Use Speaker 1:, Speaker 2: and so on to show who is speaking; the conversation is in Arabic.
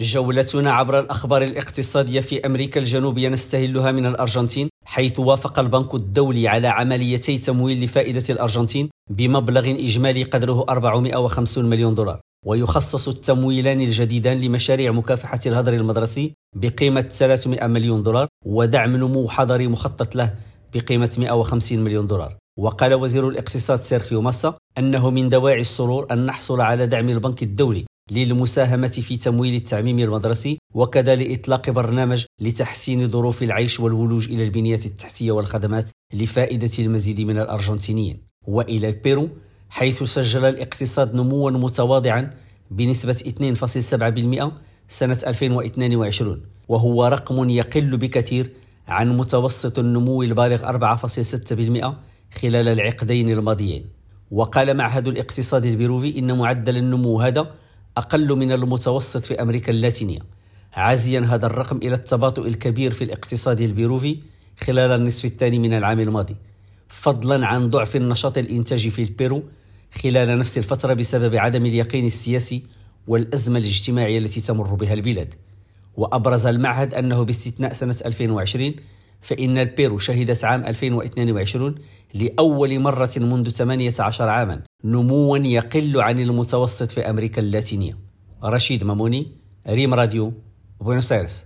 Speaker 1: جولتنا عبر الأخبار الاقتصادية في أمريكا الجنوبية نستهلها من الأرجنتين حيث وافق البنك الدولي على عمليتي تمويل لفائدة الأرجنتين بمبلغ إجمالي قدره 450 مليون دولار. ويخصص التمويلان الجديدان لمشاريع مكافحة الهدر المدرسي بقيمة 300 مليون دولار ودعم نمو حضري مخطط له بقيمة 150 مليون دولار. وقال وزير الاقتصاد سيرخيو ماسا أنه من دواعي السرور أن نحصل على دعم البنك الدولي للمساهمة في تمويل التعميم المدرسي وكذا لإطلاق برنامج لتحسين ظروف العيش والولوج إلى البنية التحتية والخدمات لفائدة المزيد من الأرجنتينيين. وإلى البيرو حيث سجل الاقتصاد نموا متواضعا بنسبة 2.7% سنة 2022 وهو رقم يقل بكثير عن متوسط النمو البالغ 4.6% خلال العقدين الماضيين. وقال معهد الاقتصاد البيروفي إن معدل النمو هذا أقل من المتوسط في أمريكا اللاتينية. عازيا هذا الرقم إلى التباطؤ الكبير في الاقتصاد البيروفي خلال النصف الثاني من العام الماضي فضلا عن ضعف النشاط الإنتاجي في البيرو خلال نفس الفترة بسبب عدم اليقين السياسي والأزمة الاجتماعية التي تمر بها البلاد. وأبرز المعهد أنه باستثناء سنة 2020 فإن البيرو شهدت عام 2022 لأول مرة منذ 18 عاما نموا يقل عن المتوسط في أمريكا اللاتينية. رشيد ماموني ريم راديو بوينوس ايرس